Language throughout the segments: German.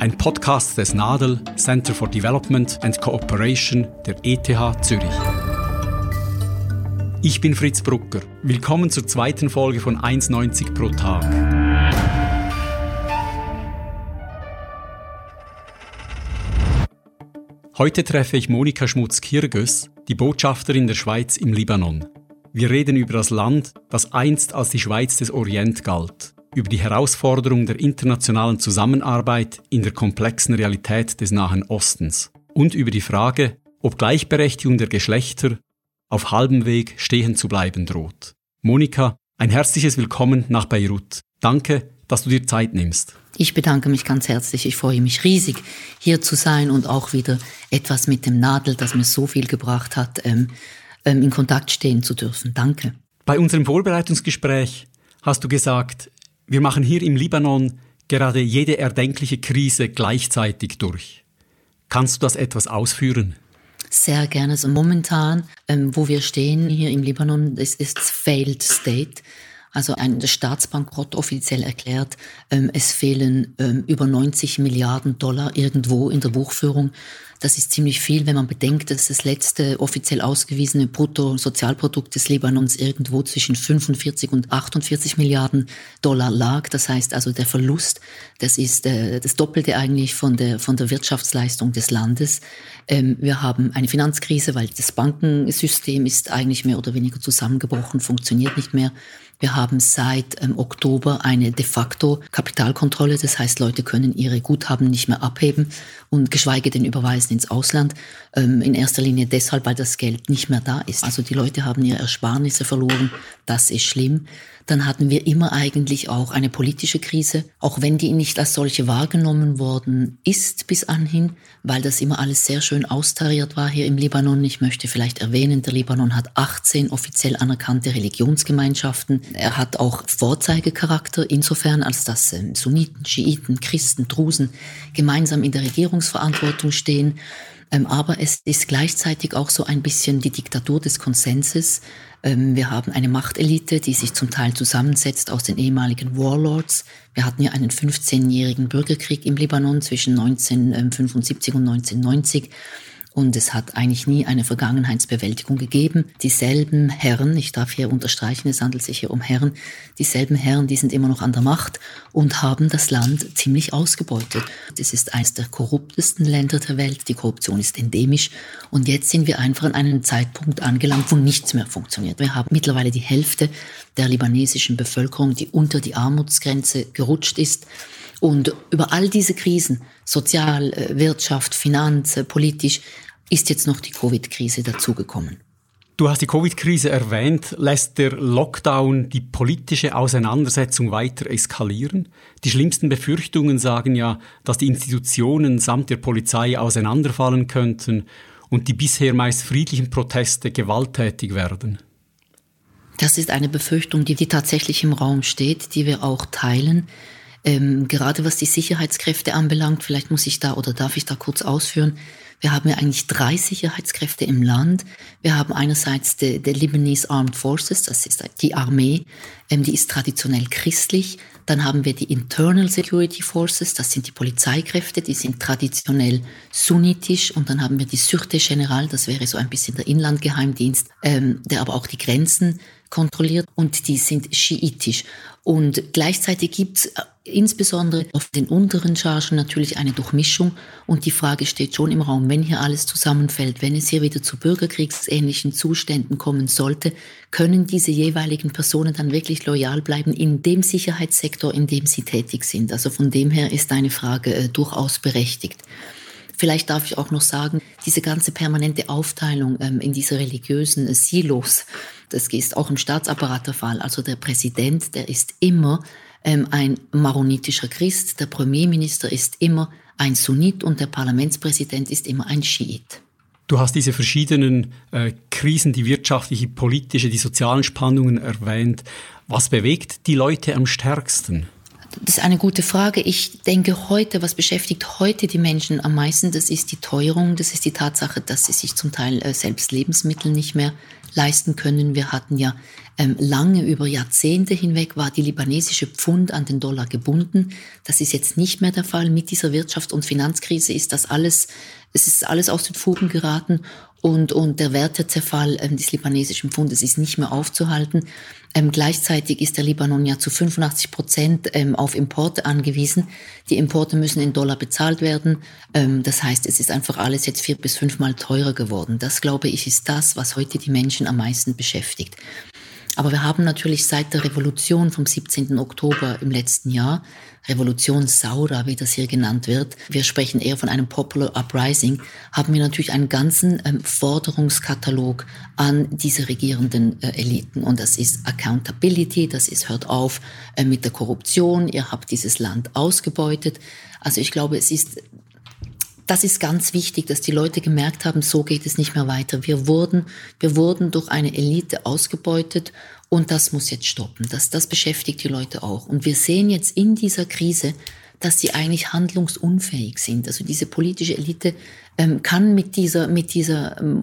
Ein Podcast des NADEL Center for Development and Cooperation der ETH Zürich. Ich bin Fritz Brucker. Willkommen zur zweiten Folge von 1,90 pro Tag. Heute treffe ich Monika Schmutz-Kirgös, die Botschafterin der Schweiz im Libanon. Wir reden über das Land, das einst als die Schweiz des Orient galt über die Herausforderung der internationalen Zusammenarbeit in der komplexen Realität des Nahen Ostens und über die Frage, ob Gleichberechtigung der Geschlechter auf halbem Weg stehen zu bleiben droht. Monika, ein herzliches Willkommen nach Beirut. Danke, dass du dir Zeit nimmst. Ich bedanke mich ganz herzlich. Ich freue mich riesig, hier zu sein und auch wieder etwas mit dem Nadel, das mir so viel gebracht hat, ähm, ähm, in Kontakt stehen zu dürfen. Danke. Bei unserem Vorbereitungsgespräch hast du gesagt, wir machen hier im Libanon gerade jede erdenkliche Krise gleichzeitig durch. Kannst du das etwas ausführen? Sehr gerne. Also momentan, ähm, wo wir stehen hier im Libanon, es ist Failed State also ein Staatsbankrott offiziell erklärt. Ähm, es fehlen ähm, über 90 Milliarden Dollar irgendwo in der Buchführung. Das ist ziemlich viel, wenn man bedenkt, dass das letzte offiziell ausgewiesene Bruttosozialprodukt des Libanons irgendwo zwischen 45 und 48 Milliarden Dollar lag. Das heißt also der Verlust, das ist äh, das Doppelte eigentlich von der, von der Wirtschaftsleistung des Landes. Ähm, wir haben eine Finanzkrise, weil das Bankensystem ist eigentlich mehr oder weniger zusammengebrochen, funktioniert nicht mehr. Wir haben seit ähm, Oktober eine de facto Kapitalkontrolle. Das heißt, Leute können ihre Guthaben nicht mehr abheben und geschweige denn überweisen ins Ausland. Ähm, in erster Linie deshalb, weil das Geld nicht mehr da ist. Also die Leute haben ihre Ersparnisse verloren. Das ist schlimm dann hatten wir immer eigentlich auch eine politische Krise, auch wenn die nicht als solche wahrgenommen worden ist bis anhin, weil das immer alles sehr schön austariert war hier im Libanon. Ich möchte vielleicht erwähnen, der Libanon hat 18 offiziell anerkannte Religionsgemeinschaften. Er hat auch Vorzeigecharakter insofern, als dass ähm, Sunniten, Schiiten, Christen, Drusen gemeinsam in der Regierungsverantwortung stehen. Ähm, aber es ist gleichzeitig auch so ein bisschen die Diktatur des Konsenses. Ähm, wir haben eine Machtelite, die sich zum Teil zusammensetzt aus den ehemaligen Warlords. Wir hatten ja einen 15-jährigen Bürgerkrieg im Libanon zwischen 1975 und 1990. Und es hat eigentlich nie eine Vergangenheitsbewältigung gegeben. Dieselben Herren, ich darf hier unterstreichen, es handelt sich hier um Herren, dieselben Herren, die sind immer noch an der Macht und haben das Land ziemlich ausgebeutet. Es ist eines der korruptesten Länder der Welt, die Korruption ist endemisch und jetzt sind wir einfach an einem Zeitpunkt angelangt, wo nichts mehr funktioniert. Wir haben mittlerweile die Hälfte der libanesischen Bevölkerung, die unter die Armutsgrenze gerutscht ist. Und über all diese Krisen, Sozial, äh, Wirtschaft, Finanz, äh, politisch, ist jetzt noch die Covid-Krise dazugekommen. Du hast die Covid-Krise erwähnt. Lässt der Lockdown die politische Auseinandersetzung weiter eskalieren? Die schlimmsten Befürchtungen sagen ja, dass die Institutionen samt der Polizei auseinanderfallen könnten und die bisher meist friedlichen Proteste gewalttätig werden. Das ist eine Befürchtung, die, die tatsächlich im Raum steht, die wir auch teilen. Ähm, gerade was die Sicherheitskräfte anbelangt, vielleicht muss ich da oder darf ich da kurz ausführen. Wir haben ja eigentlich drei Sicherheitskräfte im Land. Wir haben einerseits die, die Lebanese Armed Forces, das ist die Armee, ähm, die ist traditionell christlich. Dann haben wir die Internal Security Forces, das sind die Polizeikräfte, die sind traditionell sunnitisch. Und dann haben wir die Sürte General, das wäre so ein bisschen der Inlandgeheimdienst, ähm, der aber auch die Grenzen kontrolliert und die sind schiitisch. Und gleichzeitig gibt es äh, insbesondere auf den unteren Chargen natürlich eine Durchmischung und die Frage steht schon im Raum, wenn hier alles zusammenfällt, wenn es hier wieder zu bürgerkriegsähnlichen Zuständen kommen sollte, können diese jeweiligen Personen dann wirklich loyal bleiben in dem Sicherheitssektor, in dem sie tätig sind. Also von dem her ist eine Frage äh, durchaus berechtigt. Vielleicht darf ich auch noch sagen, diese ganze permanente Aufteilung ähm, in diese religiösen äh, Silos, das ist auch im Staatsapparat der Fall. Also der Präsident, der ist immer ähm, ein maronitischer Christ, der Premierminister ist immer ein Sunnit und der Parlamentspräsident ist immer ein Schiit. Du hast diese verschiedenen äh, Krisen, die wirtschaftliche, politische, die sozialen Spannungen erwähnt. Was bewegt die Leute am stärksten? Das ist eine gute Frage. Ich denke heute, was beschäftigt heute die Menschen am meisten, das ist die Teuerung, das ist die Tatsache, dass sie sich zum Teil äh, selbst Lebensmittel nicht mehr leisten können. Wir hatten ja ähm, lange über Jahrzehnte hinweg war die libanesische Pfund an den Dollar gebunden. Das ist jetzt nicht mehr der Fall. Mit dieser Wirtschafts- und Finanzkrise ist das alles, es ist alles aus den Fugen geraten und, und der Wertezerfall ähm, des libanesischen Pfundes ist nicht mehr aufzuhalten. Ähm, gleichzeitig ist der Libanon ja zu 85 Prozent ähm, auf Importe angewiesen. Die Importe müssen in Dollar bezahlt werden. Ähm, das heißt, es ist einfach alles jetzt vier bis fünfmal teurer geworden. Das, glaube ich, ist das, was heute die Menschen am meisten beschäftigt. Aber wir haben natürlich seit der Revolution vom 17. Oktober im letzten Jahr, Revolution Saura, wie das hier genannt wird, wir sprechen eher von einem Popular Uprising, haben wir natürlich einen ganzen ähm, Forderungskatalog an diese regierenden äh, Eliten. Und das ist Accountability, das ist hört auf äh, mit der Korruption, ihr habt dieses Land ausgebeutet. Also ich glaube, es ist das ist ganz wichtig, dass die Leute gemerkt haben, so geht es nicht mehr weiter. Wir wurden, wir wurden durch eine Elite ausgebeutet und das muss jetzt stoppen. Das, das beschäftigt die Leute auch. Und wir sehen jetzt in dieser Krise, dass sie eigentlich handlungsunfähig sind. Also diese politische Elite ähm, kann mit dieser, mit dieser ähm,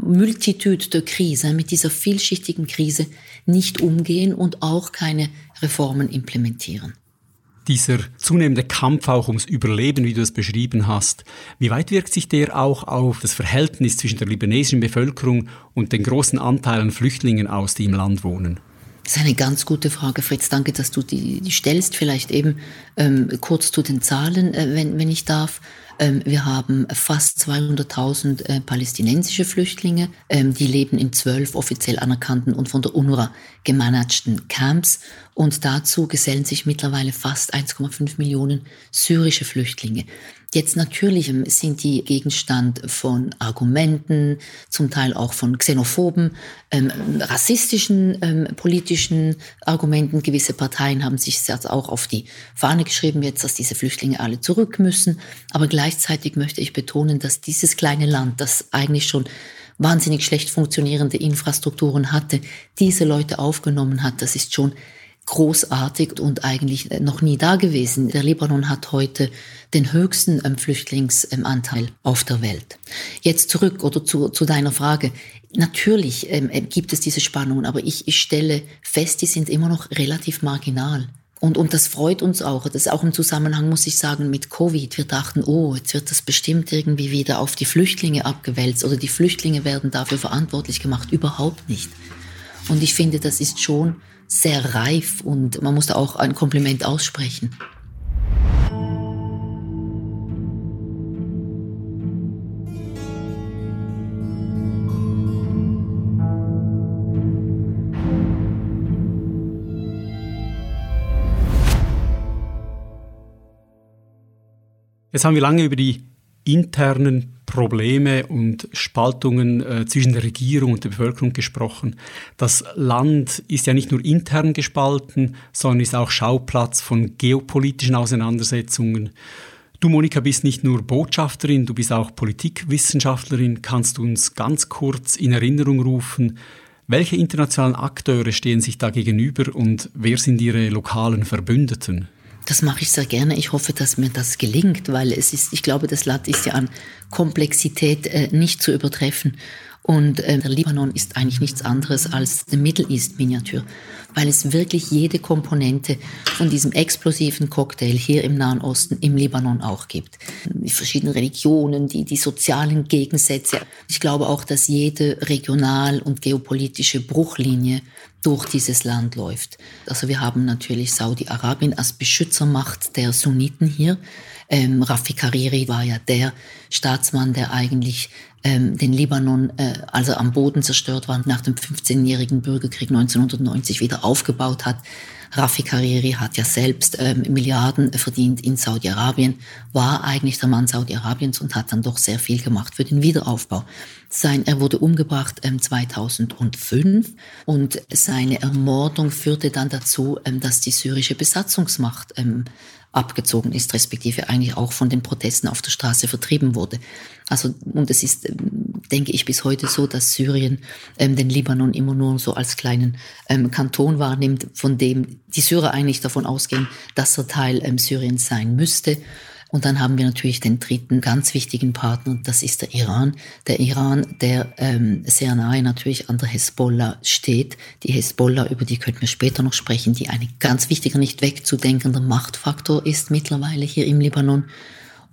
Multitude der Krise, mit dieser vielschichtigen Krise nicht umgehen und auch keine Reformen implementieren dieser zunehmende Kampf auch ums Überleben, wie du es beschrieben hast, wie weit wirkt sich der auch auf das Verhältnis zwischen der libanesischen Bevölkerung und den großen Anteilen Flüchtlingen aus, die im Land wohnen? Das ist eine ganz gute Frage, Fritz. Danke, dass du die, die stellst. Vielleicht eben ähm, kurz zu den Zahlen, äh, wenn, wenn ich darf. Ähm, wir haben fast 200.000 äh, palästinensische Flüchtlinge. Ähm, die leben in zwölf offiziell anerkannten und von der UNRWA gemanagten Camps. Und dazu gesellen sich mittlerweile fast 1,5 Millionen syrische Flüchtlinge. Jetzt natürlich ähm, sind die Gegenstand von Argumenten, zum Teil auch von xenophoben, ähm, rassistischen ähm, politischen Argumenten. Gewisse Parteien haben sich jetzt auch auf die Fahne geschrieben, jetzt, dass diese Flüchtlinge alle zurück müssen. Aber gleichzeitig möchte ich betonen, dass dieses kleine Land, das eigentlich schon wahnsinnig schlecht funktionierende Infrastrukturen hatte, diese Leute aufgenommen hat. Das ist schon großartig und eigentlich noch nie da gewesen. Der Libanon hat heute den höchsten ähm, Flüchtlingsanteil auf der Welt. Jetzt zurück oder zu, zu deiner Frage. Natürlich ähm, äh, gibt es diese Spannungen, aber ich, ich stelle fest, die sind immer noch relativ marginal. Und, und das freut uns auch. Das ist auch im Zusammenhang, muss ich sagen, mit Covid. Wir dachten, oh, jetzt wird das bestimmt irgendwie wieder auf die Flüchtlinge abgewälzt oder die Flüchtlinge werden dafür verantwortlich gemacht. Überhaupt nicht. Und ich finde, das ist schon sehr reif und man muss auch ein Kompliment aussprechen. Jetzt haben wir lange über die internen Probleme und Spaltungen äh, zwischen der Regierung und der Bevölkerung gesprochen. Das Land ist ja nicht nur intern gespalten, sondern ist auch Schauplatz von geopolitischen Auseinandersetzungen. Du, Monika, bist nicht nur Botschafterin, du bist auch Politikwissenschaftlerin. Kannst du uns ganz kurz in Erinnerung rufen, welche internationalen Akteure stehen sich da gegenüber und wer sind ihre lokalen Verbündeten? Das mache ich sehr gerne. Ich hoffe, dass mir das gelingt, weil es ist, ich glaube, das Land ist ja an Komplexität äh, nicht zu übertreffen. Und äh, der Libanon ist eigentlich nichts anderes als eine Middle East Miniatur, weil es wirklich jede Komponente von diesem explosiven Cocktail hier im Nahen Osten, im Libanon auch gibt. Die verschiedenen Religionen, die, die sozialen Gegensätze. Ich glaube auch, dass jede regional- und geopolitische Bruchlinie durch dieses Land läuft. Also wir haben natürlich Saudi-Arabien als Beschützermacht der Sunniten hier. Ähm, Rafi Kariri war ja der Staatsmann, der eigentlich ähm, den Libanon, äh, als er am Boden zerstört war, nach dem 15-jährigen Bürgerkrieg 1990 wieder aufgebaut hat. Rafi Kariri hat ja selbst ähm, Milliarden verdient in Saudi-Arabien, war eigentlich der Mann Saudi-Arabiens und hat dann doch sehr viel gemacht für den Wiederaufbau. Sein, er wurde umgebracht ähm, 2005 und seine Ermordung führte dann dazu, ähm, dass die syrische Besatzungsmacht ähm, abgezogen ist, respektive eigentlich auch von den Protesten auf der Straße vertrieben wurde. Also, und es ist ähm, denke ich bis heute so, dass Syrien ähm, den Libanon immer nur so als kleinen ähm, Kanton wahrnimmt, von dem die Syrer eigentlich davon ausgehen, dass er Teil ähm, Syriens sein müsste. Und dann haben wir natürlich den dritten ganz wichtigen Partner, das ist der Iran. Der Iran, der ähm, sehr nahe natürlich an der Hezbollah steht. Die Hezbollah, über die könnten wir später noch sprechen, die ein ganz wichtiger, nicht wegzudenkender Machtfaktor ist mittlerweile hier im Libanon.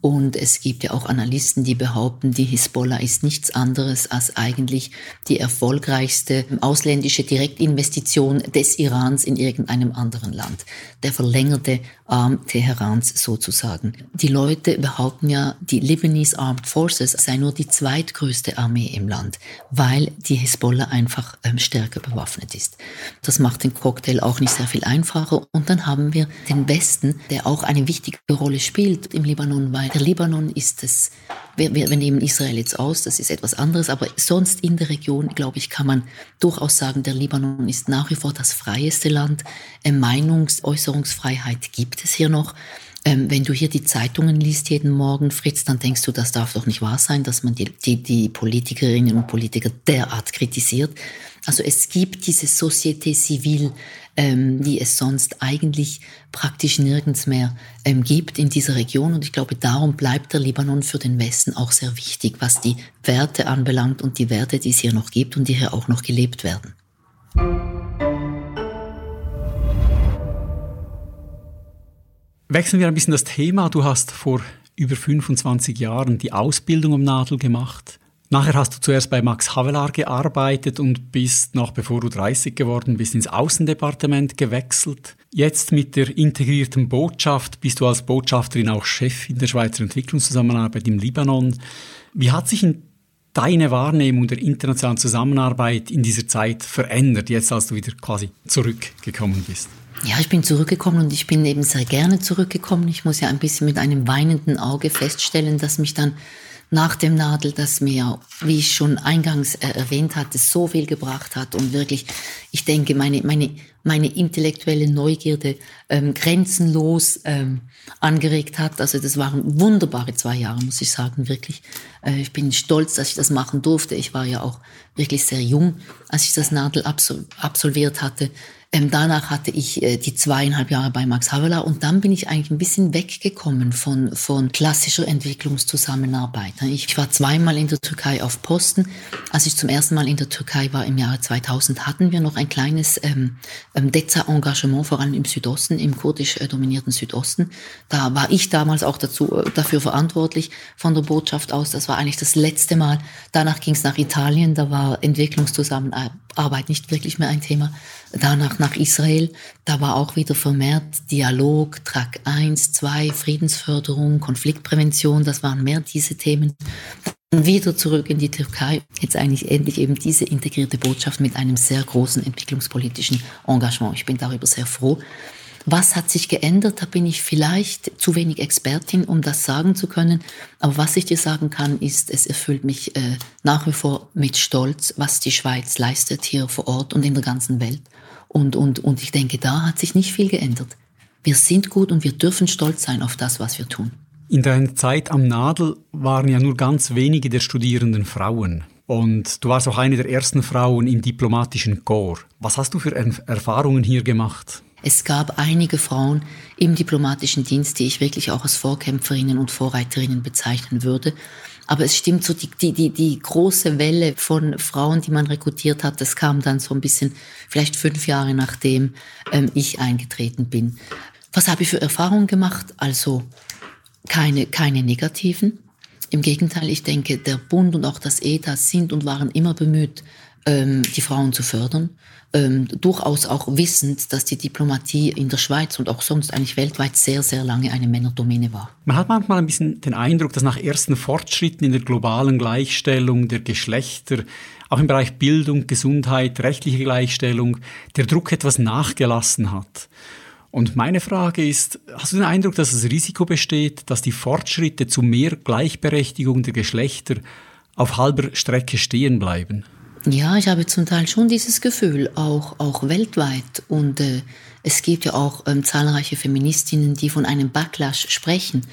Und es gibt ja auch Analysten, die behaupten, die Hisbollah ist nichts anderes als eigentlich die erfolgreichste ausländische Direktinvestition des Irans in irgendeinem anderen Land. Der verlängerte Arm Teherans sozusagen. Die Leute behaupten ja, die Lebanese Armed Forces sei nur die zweitgrößte Armee im Land, weil die Hisbollah einfach ähm, stärker bewaffnet ist. Das macht den Cocktail auch nicht sehr viel einfacher. Und dann haben wir den Westen, der auch eine wichtige Rolle spielt im Libanon, weil der Libanon ist es, wir, wir, wir nehmen Israel jetzt aus, das ist etwas anderes, aber sonst in der Region, glaube ich, kann man durchaus sagen, der Libanon ist nach wie vor das freieste Land. Äh, Meinungsäußerungsfreiheit gibt es hier noch. Ähm, wenn du hier die Zeitungen liest jeden Morgen, Fritz, dann denkst du, das darf doch nicht wahr sein, dass man die, die, die Politikerinnen und Politiker derart kritisiert. Also es gibt diese Société civile, ähm, die es sonst eigentlich praktisch nirgends mehr ähm, gibt in dieser Region. Und ich glaube, darum bleibt der Libanon für den Westen auch sehr wichtig, was die Werte anbelangt und die Werte, die es hier noch gibt und die hier auch noch gelebt werden. Wechseln wir ein bisschen das Thema. Du hast vor über 25 Jahren die Ausbildung am Nadel gemacht. Nachher hast du zuerst bei Max Havelaar gearbeitet und bist noch bevor du 30 geworden bist ins Außendepartement gewechselt. Jetzt mit der integrierten Botschaft bist du als Botschafterin auch Chef in der Schweizer Entwicklungszusammenarbeit im Libanon. Wie hat sich deine Wahrnehmung der internationalen Zusammenarbeit in dieser Zeit verändert, jetzt als du wieder quasi zurückgekommen bist? Ja, ich bin zurückgekommen und ich bin eben sehr gerne zurückgekommen. Ich muss ja ein bisschen mit einem weinenden Auge feststellen, dass mich dann nach dem Nadel, das mir, wie ich schon eingangs äh, erwähnt hatte, so viel gebracht hat und wirklich, ich denke, meine, meine, meine intellektuelle Neugierde ähm, grenzenlos ähm, angeregt hat. Also das waren wunderbare zwei Jahre, muss ich sagen, wirklich. Äh, ich bin stolz, dass ich das machen durfte. Ich war ja auch wirklich sehr jung, als ich das Nadel absol absolviert hatte. Ähm, danach hatte ich äh, die zweieinhalb Jahre bei Max Havelaar und dann bin ich eigentlich ein bisschen weggekommen von, von klassischer Entwicklungszusammenarbeit. Ich war zweimal in der Türkei auf Posten. Als ich zum ersten Mal in der Türkei war im Jahre 2000, hatten wir noch ein kleines ähm, ähm, DEZA-Engagement, vor allem im Südosten, im kurdisch äh, dominierten Südosten. Da war ich damals auch dazu, äh, dafür verantwortlich von der Botschaft aus. Das war eigentlich das letzte Mal. Danach ging es nach Italien, da war Entwicklungszusammenarbeit nicht wirklich mehr ein Thema. Danach nach Israel, da war auch wieder vermehrt Dialog, Track 1, 2, Friedensförderung, Konfliktprävention, das waren mehr diese Themen. Dann wieder zurück in die Türkei, jetzt eigentlich endlich eben diese integrierte Botschaft mit einem sehr großen entwicklungspolitischen Engagement. Ich bin darüber sehr froh. Was hat sich geändert? Da bin ich vielleicht zu wenig Expertin, um das sagen zu können. Aber was ich dir sagen kann, ist, es erfüllt mich äh, nach wie vor mit Stolz, was die Schweiz leistet hier vor Ort und in der ganzen Welt. Und, und, und ich denke, da hat sich nicht viel geändert. Wir sind gut und wir dürfen stolz sein auf das, was wir tun. In deiner Zeit am Nadel waren ja nur ganz wenige der Studierenden Frauen. Und du warst auch eine der ersten Frauen im diplomatischen Korps. Was hast du für Erfahrungen hier gemacht? Es gab einige Frauen im diplomatischen Dienst, die ich wirklich auch als Vorkämpferinnen und Vorreiterinnen bezeichnen würde. Aber es stimmt so, die, die, die, die große Welle von Frauen, die man rekrutiert hat, das kam dann so ein bisschen, vielleicht fünf Jahre nachdem ähm, ich eingetreten bin. Was habe ich für Erfahrungen gemacht? Also keine, keine negativen. Im Gegenteil, ich denke, der Bund und auch das ETA sind und waren immer bemüht, ähm, die Frauen zu fördern ähm, durchaus auch wissend, dass die Diplomatie in der Schweiz und auch sonst eigentlich weltweit sehr, sehr lange eine Männerdomäne war. Man hat manchmal ein bisschen den Eindruck, dass nach ersten Fortschritten in der globalen Gleichstellung der Geschlechter, auch im Bereich Bildung, Gesundheit, rechtliche Gleichstellung, der Druck etwas nachgelassen hat. Und meine Frage ist, hast du den Eindruck, dass das Risiko besteht, dass die Fortschritte zu mehr Gleichberechtigung der Geschlechter auf halber Strecke stehen bleiben? Ja, ich habe zum Teil schon dieses Gefühl, auch, auch weltweit. Und äh, es gibt ja auch ähm, zahlreiche Feministinnen, die von einem Backlash sprechen.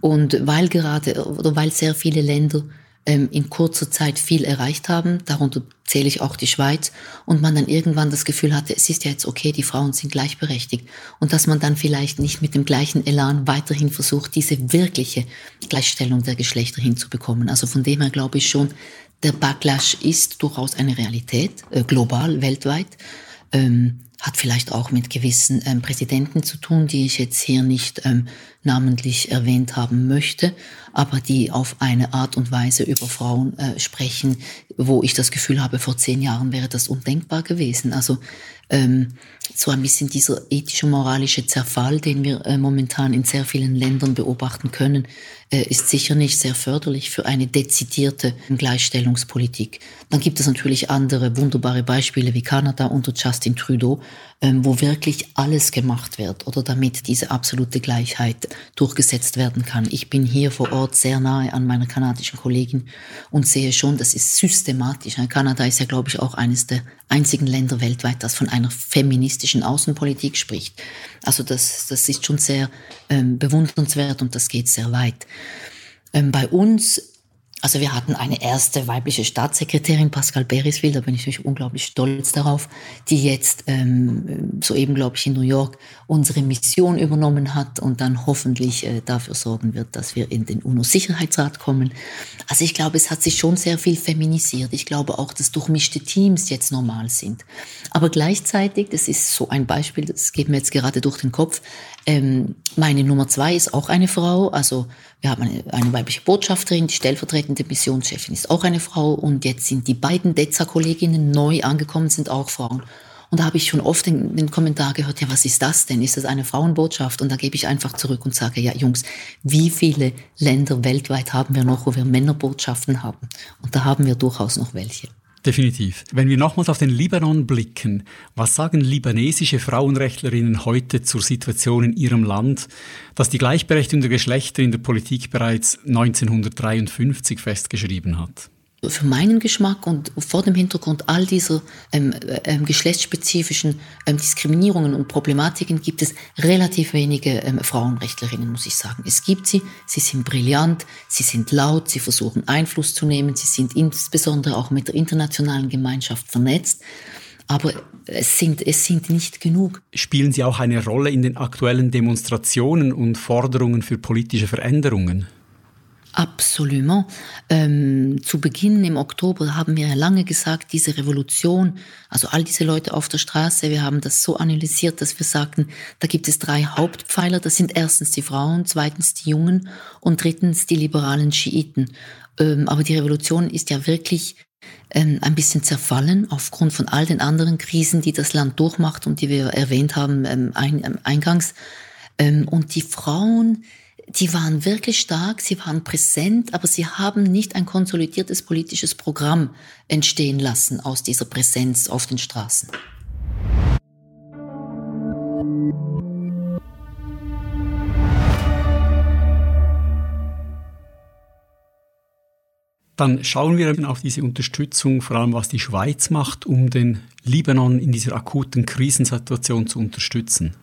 Und weil gerade, oder weil sehr viele Länder ähm, in kurzer Zeit viel erreicht haben, darunter zähle ich auch die Schweiz, und man dann irgendwann das Gefühl hatte, es ist ja jetzt okay, die Frauen sind gleichberechtigt, und dass man dann vielleicht nicht mit dem gleichen Elan weiterhin versucht, diese wirkliche Gleichstellung der Geschlechter hinzubekommen. Also von dem her glaube ich schon, der Backlash ist durchaus eine Realität, äh, global, weltweit. Ähm, hat vielleicht auch mit gewissen ähm, Präsidenten zu tun, die ich jetzt hier nicht ähm, namentlich erwähnt haben möchte, aber die auf eine Art und Weise über Frauen äh, sprechen, wo ich das Gefühl habe, vor zehn Jahren wäre das undenkbar gewesen. Also ähm, so ein bisschen dieser ethische, moralische Zerfall, den wir äh, momentan in sehr vielen Ländern beobachten können, äh, ist sicher nicht sehr förderlich für eine dezidierte Gleichstellungspolitik. Dann gibt es natürlich andere wunderbare Beispiele wie Kanada unter Justin Trudeau, ähm, wo wirklich alles gemacht wird oder damit diese absolute Gleichheit durchgesetzt werden kann. Ich bin hier vor Ort sehr nahe an meiner kanadischen Kollegin und sehe schon, das ist systematisch. Kanada ist ja, glaube ich, auch eines der einzigen Länder weltweit, das von einer feministischen Außenpolitik spricht. Also das, das ist schon sehr ähm, bewundernswert und das geht sehr weit. Ähm, bei uns also wir hatten eine erste weibliche Staatssekretärin, Pascal Beriswil, da bin ich natürlich unglaublich stolz darauf, die jetzt ähm, soeben, glaube ich, in New York unsere Mission übernommen hat und dann hoffentlich äh, dafür sorgen wird, dass wir in den UNO-Sicherheitsrat kommen. Also ich glaube, es hat sich schon sehr viel feminisiert. Ich glaube auch, dass durchmischte Teams jetzt normal sind. Aber gleichzeitig, das ist so ein Beispiel, das geht mir jetzt gerade durch den Kopf, ähm, meine Nummer zwei ist auch eine Frau. Also wir haben eine, eine weibliche Botschafterin, die stellvertretende Missionschefin ist auch eine Frau. Und jetzt sind die beiden DEZA-Kolleginnen neu angekommen, sind auch Frauen. Und da habe ich schon oft den, den, Kommentar gehört, ja, was ist das denn? Ist das eine Frauenbotschaft? Und da gebe ich einfach zurück und sage, ja, Jungs, wie viele Länder weltweit haben wir noch, wo wir Männerbotschaften haben? Und da haben wir durchaus noch welche. Definitiv. Wenn wir nochmals auf den Libanon blicken, was sagen libanesische Frauenrechtlerinnen heute zur Situation in ihrem Land, das die Gleichberechtigung der Geschlechter in der Politik bereits 1953 festgeschrieben hat? Für meinen Geschmack und vor dem Hintergrund all dieser ähm, ähm, geschlechtsspezifischen ähm, Diskriminierungen und Problematiken gibt es relativ wenige ähm, Frauenrechtlerinnen, muss ich sagen. Es gibt sie, sie sind brillant, sie sind laut, sie versuchen Einfluss zu nehmen, sie sind insbesondere auch mit der internationalen Gemeinschaft vernetzt. Aber es sind, es sind nicht genug. Spielen Sie auch eine Rolle in den aktuellen Demonstrationen und Forderungen für politische Veränderungen? Absolument. Ähm, zu Beginn im Oktober haben wir lange gesagt, diese Revolution, also all diese Leute auf der Straße, wir haben das so analysiert, dass wir sagten, da gibt es drei Hauptpfeiler. Das sind erstens die Frauen, zweitens die Jungen und drittens die liberalen Schiiten. Ähm, aber die Revolution ist ja wirklich ähm, ein bisschen zerfallen aufgrund von all den anderen Krisen, die das Land durchmacht und die wir erwähnt haben ähm, ein, ähm, eingangs. Ähm, und die Frauen, die waren wirklich stark, sie waren präsent, aber sie haben nicht ein konsolidiertes politisches Programm entstehen lassen aus dieser Präsenz auf den Straßen. Dann schauen wir auf diese Unterstützung, vor allem was die Schweiz macht, um den Libanon in dieser akuten Krisensituation zu unterstützen.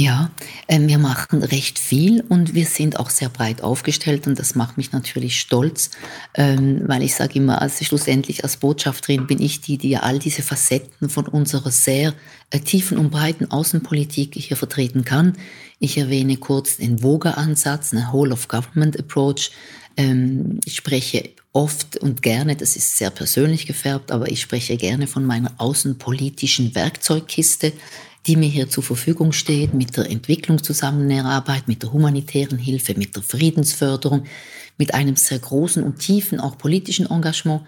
Ja, äh, wir machen recht viel und wir sind auch sehr breit aufgestellt und das macht mich natürlich stolz, ähm, weil ich sage immer, also schlussendlich als Botschafterin bin ich die, die ja all diese Facetten von unserer sehr äh, tiefen und breiten Außenpolitik hier vertreten kann. Ich erwähne kurz den VOGA-Ansatz, eine Whole-of-Government-Approach. Ähm, ich spreche oft und gerne, das ist sehr persönlich gefärbt, aber ich spreche gerne von meiner außenpolitischen Werkzeugkiste die mir hier zur Verfügung steht, mit der Entwicklungszusammenarbeit, mit der humanitären Hilfe, mit der Friedensförderung, mit einem sehr großen und tiefen auch politischen Engagement.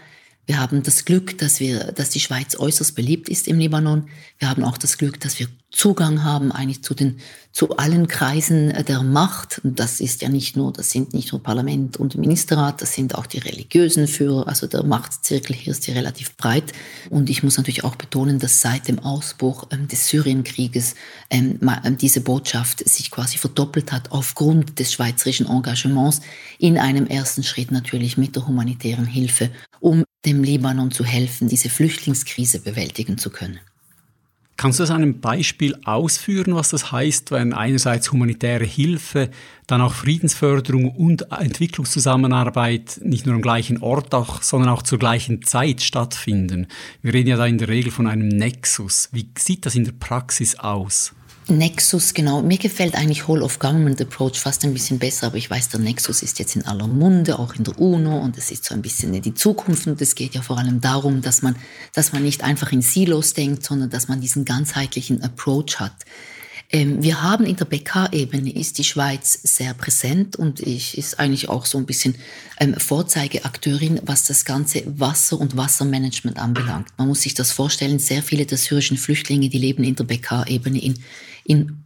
Wir haben das Glück, dass wir, dass die Schweiz äußerst beliebt ist im Libanon. Wir haben auch das Glück, dass wir Zugang haben eigentlich zu den zu allen Kreisen der Macht. Das ist ja nicht nur, das sind nicht nur Parlament und Ministerrat, das sind auch die religiösen Führer. Also der Machtzirkel hier ist ja relativ breit. Und ich muss natürlich auch betonen, dass seit dem Ausbruch ähm, des Syrienkrieges ähm, ähm, diese Botschaft sich quasi verdoppelt hat aufgrund des schweizerischen Engagements in einem ersten Schritt natürlich mit der humanitären Hilfe, um dem Libanon zu helfen, diese Flüchtlingskrise bewältigen zu können. Kannst du das an einem Beispiel ausführen, was das heißt, wenn einerseits humanitäre Hilfe, dann auch Friedensförderung und Entwicklungszusammenarbeit nicht nur am gleichen Ort, auch, sondern auch zur gleichen Zeit stattfinden? Wir reden ja da in der Regel von einem Nexus. Wie sieht das in der Praxis aus? Nexus, genau. Mir gefällt eigentlich Whole of Government Approach fast ein bisschen besser, aber ich weiß, der Nexus ist jetzt in aller Munde, auch in der UNO und es ist so ein bisschen die Zukunft und es geht ja vor allem darum, dass man, dass man nicht einfach in Silos denkt, sondern dass man diesen ganzheitlichen Approach hat. Ähm, wir haben in der BK-Ebene ist die Schweiz sehr präsent und ich ist eigentlich auch so ein bisschen ähm, Vorzeigeakteurin, was das ganze Wasser- und Wassermanagement anbelangt. Man muss sich das vorstellen, sehr viele der syrischen Flüchtlinge, die leben in der BK-Ebene in, in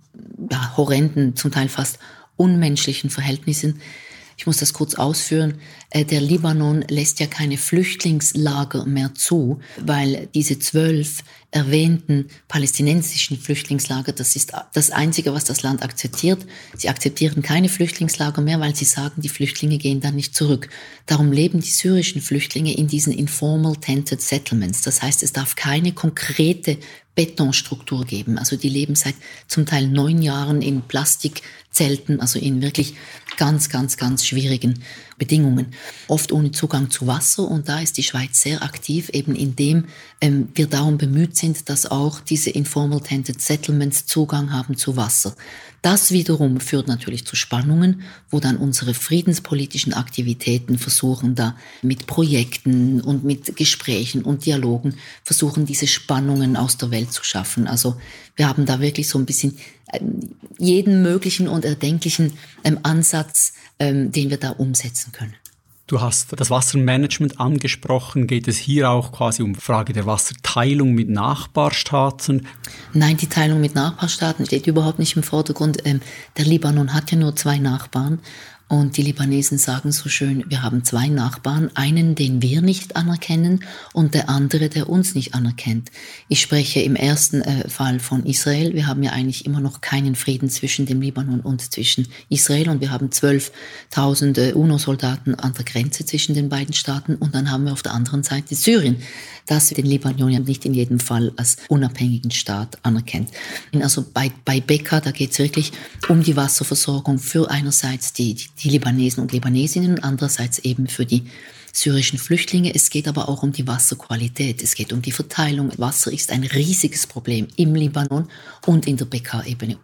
ja, horrenden, zum Teil fast unmenschlichen Verhältnissen. Ich muss das kurz ausführen. Äh, der Libanon lässt ja keine Flüchtlingslager mehr zu, weil diese zwölf erwähnten palästinensischen Flüchtlingslager, das ist das Einzige, was das Land akzeptiert. Sie akzeptieren keine Flüchtlingslager mehr, weil sie sagen, die Flüchtlinge gehen dann nicht zurück. Darum leben die syrischen Flüchtlinge in diesen informal tented settlements. Das heißt, es darf keine konkrete Betonstruktur geben. Also die leben seit zum Teil neun Jahren in Plastikzelten, also in wirklich ganz, ganz, ganz schwierigen Bedingungen. Oft ohne Zugang zu Wasser und da ist die Schweiz sehr aktiv, eben indem ähm, wir darum bemüht sind, dass auch diese Informal Tented Settlements Zugang haben zu Wasser. Das wiederum führt natürlich zu Spannungen, wo dann unsere friedenspolitischen Aktivitäten versuchen, da mit Projekten und mit Gesprächen und Dialogen versuchen, diese Spannungen aus der Welt zu schaffen. Also wir haben da wirklich so ein bisschen ähm, jeden möglichen und erdenklichen ähm, Ansatz, ähm, den wir da umsetzen können. Du hast das Wassermanagement angesprochen. Geht es hier auch quasi um Frage der Wasserteilung mit Nachbarstaaten? Nein, die Teilung mit Nachbarstaaten steht überhaupt nicht im Vordergrund. Ähm, der Libanon hat ja nur zwei Nachbarn und die Libanesen sagen so schön, wir haben zwei Nachbarn, einen, den wir nicht anerkennen und der andere, der uns nicht anerkennt. Ich spreche im ersten äh, Fall von Israel. Wir haben ja eigentlich immer noch keinen Frieden zwischen dem Libanon und zwischen Israel und wir haben 12.000 äh, UNO-Soldaten an der Grenze zwischen den beiden Staaten und dann haben wir auf der anderen Seite Syrien, das den Libanon ja nicht in jedem Fall als unabhängigen Staat anerkennt. Also bei, bei Beka, da geht es wirklich um die Wasserversorgung für einerseits die, die die Libanesen und Libanesinnen, andererseits eben für die syrischen Flüchtlinge. Es geht aber auch um die Wasserqualität. Es geht um die Verteilung. Wasser ist ein riesiges Problem im Libanon und in der BK-Ebene.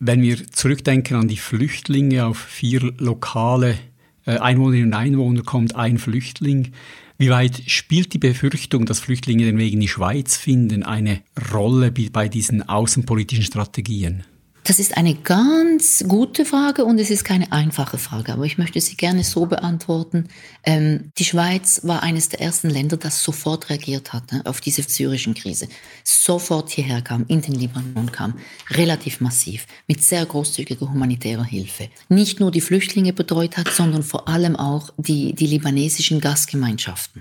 Wenn wir zurückdenken an die Flüchtlinge, auf vier lokale äh, Einwohnerinnen und Einwohner kommt ein Flüchtling. Wie weit spielt die Befürchtung, dass Flüchtlinge den Weg in die Schweiz finden, eine Rolle bei diesen außenpolitischen Strategien? Das ist eine ganz gute Frage und es ist keine einfache Frage, aber ich möchte sie gerne so beantworten. Ähm, die Schweiz war eines der ersten Länder, das sofort reagiert hat ne, auf diese syrischen Krise. Sofort hierher kam, in den Libanon kam, relativ massiv, mit sehr großzügiger humanitärer Hilfe. Nicht nur die Flüchtlinge betreut hat, sondern vor allem auch die, die libanesischen Gastgemeinschaften.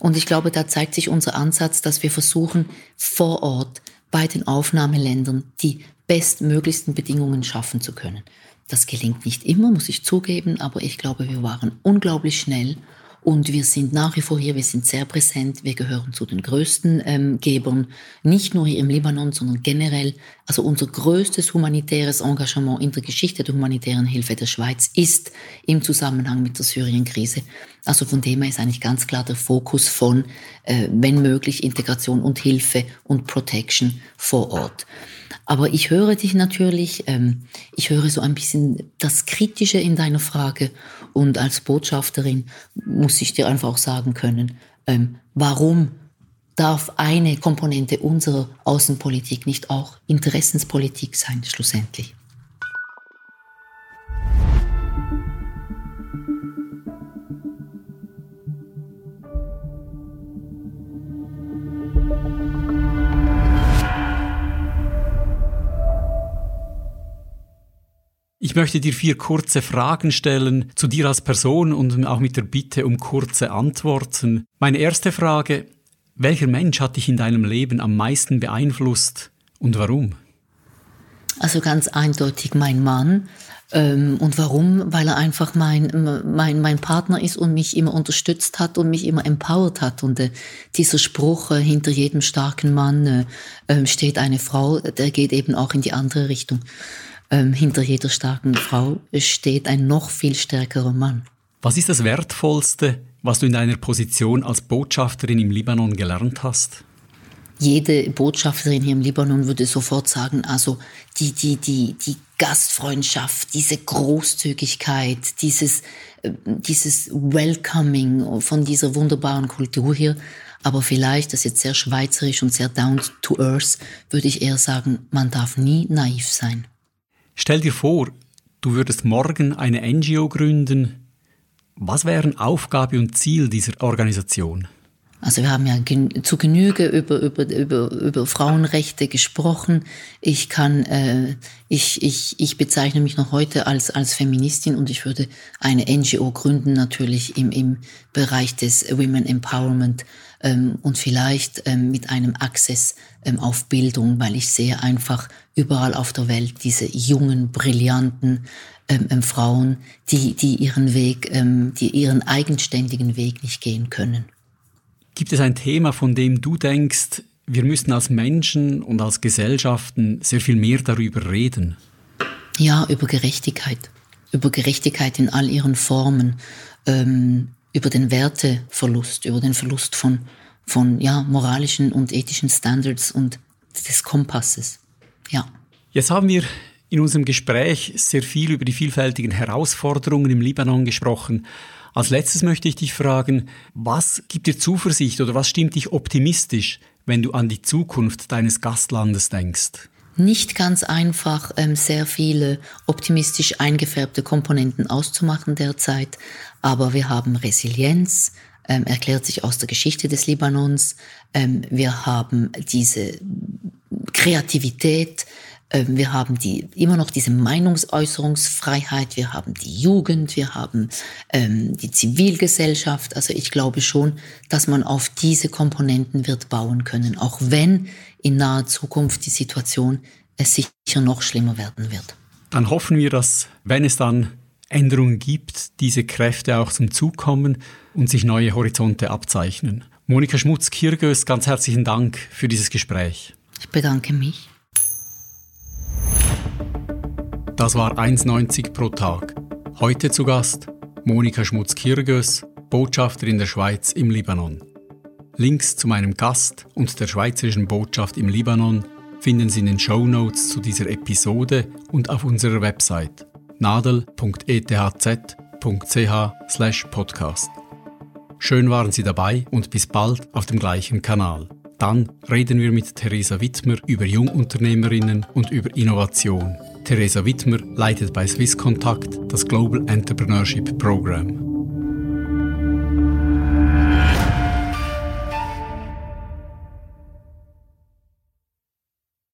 Und ich glaube, da zeigt sich unser Ansatz, dass wir versuchen, vor Ort bei den Aufnahmeländern die bestmöglichsten Bedingungen schaffen zu können. Das gelingt nicht immer, muss ich zugeben, aber ich glaube, wir waren unglaublich schnell und wir sind nach wie vor hier, wir sind sehr präsent, wir gehören zu den größten ähm, Gebern, nicht nur hier im Libanon, sondern generell. Also unser größtes humanitäres Engagement in der Geschichte der humanitären Hilfe der Schweiz ist im Zusammenhang mit der Syrien-Krise. Also von dem her ist eigentlich ganz klar der Fokus von, äh, wenn möglich, Integration und Hilfe und Protection vor Ort. Aber ich höre dich natürlich, ähm, ich höre so ein bisschen das Kritische in deiner Frage und als Botschafterin muss ich dir einfach auch sagen können, ähm, warum darf eine Komponente unserer Außenpolitik nicht auch Interessenspolitik sein, schlussendlich? Ich möchte dir vier kurze Fragen stellen zu dir als Person und auch mit der Bitte um kurze Antworten. Meine erste Frage, welcher Mensch hat dich in deinem Leben am meisten beeinflusst und warum? Also ganz eindeutig mein Mann, Ähm, und warum? Weil er einfach mein, mein, mein Partner ist und mich immer unterstützt hat und mich immer empowered hat. Und äh, dieser Spruch, äh, hinter jedem starken Mann äh, ähm, steht eine Frau, der geht eben auch in die andere Richtung. Ähm, hinter jeder starken Frau steht ein noch viel stärkerer Mann. Was ist das Wertvollste, was du in deiner Position als Botschafterin im Libanon gelernt hast? Jede Botschafterin hier im Libanon würde sofort sagen, also die, die, die, die Gastfreundschaft, diese Großzügigkeit, dieses, äh, dieses Welcoming von dieser wunderbaren Kultur hier. Aber vielleicht, das ist jetzt sehr schweizerisch und sehr down to earth, würde ich eher sagen, man darf nie naiv sein. Stell dir vor, du würdest morgen eine NGO gründen. Was wären Aufgabe und Ziel dieser Organisation? Also wir haben ja zu Genüge über, über, über, über Frauenrechte gesprochen. Ich kann, äh, ich, ich, ich bezeichne mich noch heute als, als Feministin und ich würde eine NGO gründen, natürlich im, im Bereich des Women Empowerment ähm, und vielleicht ähm, mit einem Access ähm, auf Bildung, weil ich sehe einfach überall auf der Welt diese jungen, brillanten ähm, ähm, Frauen, die, die ihren Weg, ähm, die ihren eigenständigen Weg nicht gehen können. Gibt es ein Thema, von dem du denkst, wir müssen als Menschen und als Gesellschaften sehr viel mehr darüber reden? Ja, über Gerechtigkeit. Über Gerechtigkeit in all ihren Formen. Ähm, über den Werteverlust, über den Verlust von, von ja, moralischen und ethischen Standards und des Kompasses. Ja. Jetzt haben wir in unserem Gespräch sehr viel über die vielfältigen Herausforderungen im Libanon gesprochen. Als letztes möchte ich dich fragen, was gibt dir Zuversicht oder was stimmt dich optimistisch, wenn du an die Zukunft deines Gastlandes denkst? Nicht ganz einfach, ähm, sehr viele optimistisch eingefärbte Komponenten auszumachen derzeit, aber wir haben Resilienz, ähm, erklärt sich aus der Geschichte des Libanons. Ähm, wir haben diese Kreativität, wir haben die, immer noch diese Meinungsäußerungsfreiheit, wir haben die Jugend, wir haben ähm, die Zivilgesellschaft. Also ich glaube schon, dass man auf diese Komponenten wird bauen können, auch wenn in naher Zukunft die Situation es sicher noch schlimmer werden wird. Dann hoffen wir, dass, wenn es dann Änderungen gibt, diese Kräfte auch zum Zug kommen und sich neue Horizonte abzeichnen. Monika Schmutz-Kirgös, ganz herzlichen Dank für dieses Gespräch. Ich bedanke mich. Das war 1,90 pro Tag. Heute zu Gast Monika Schmutz-Kirgös, Botschafterin der Schweiz im Libanon. Links zu meinem Gast und der schweizerischen Botschaft im Libanon finden Sie in den Show Notes zu dieser Episode und auf unserer Website nadel.ethz.ch/podcast. Schön waren Sie dabei und bis bald auf dem gleichen Kanal. Dann reden wir mit Theresa Wittmer über Jungunternehmerinnen und über Innovation. Theresa Wittmer leitet bei Swisscontact das Global Entrepreneurship Program.